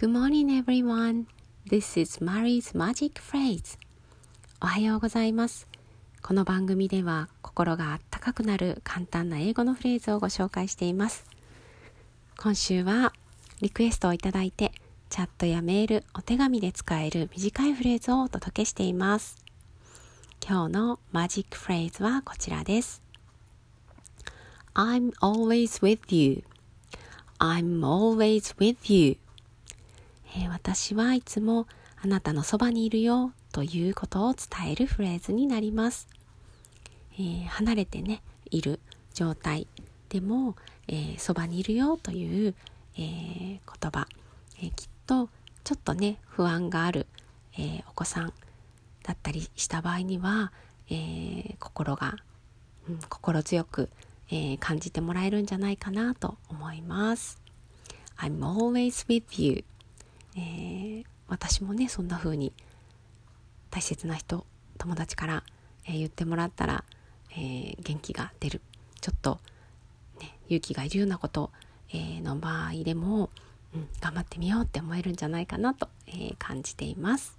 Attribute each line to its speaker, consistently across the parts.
Speaker 1: Good morning everyone. This is Mary's Magic Phrase. おはようございます。この番組では心があったかくなる簡単な英語のフレーズをご紹介しています。今週はリクエストをいただいてチャットやメール、お手紙で使える短いフレーズをお届けしています。今日のマジックフレーズはこちらです。I'm always with you. I'm always with you. えー、私はいつもあなたのそばにいるよということを伝えるフレーズになります。えー、離れてね、いる状態でも、えー、そばにいるよという、えー、言葉、え、きっとちょっとね、不安がある、えお子さんだったりした場合には、え心が、うん、心強く、え感じてもらえるんじゃないかなと思います。I'm always with you. えー、私もねそんな風に大切な人友達から、えー、言ってもらったら、えー、元気が出る。ちょっと、ね、勇気がいるようなこと、えの場合でも、うん、頑張ってみようって思えるんじゃないかなと、え感じています、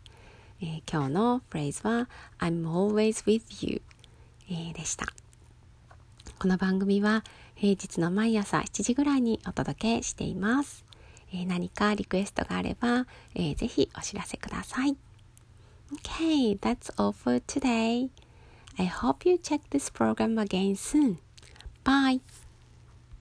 Speaker 1: え今日のフレーズは I'm always with you、えでした。この番組は平日の毎朝7時ぐらいにお届けしています。えー、何かリクエストがあれば、えー、ぜひお知らせください。Okay, that's all for today. I hope you check this program again soon. Bye.